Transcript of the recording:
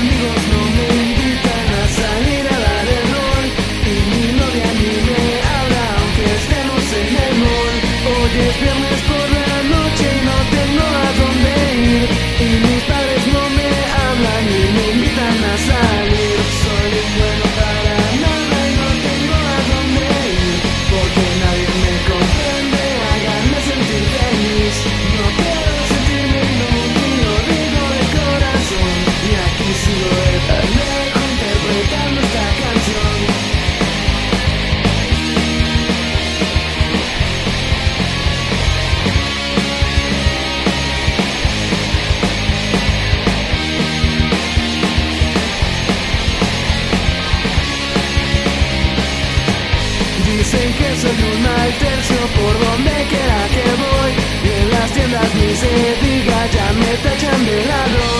amigos no? dicen que soy un mal tercio por donde quiera que voy. Y en las tiendas ni se diga, ya me tachan de ladrón.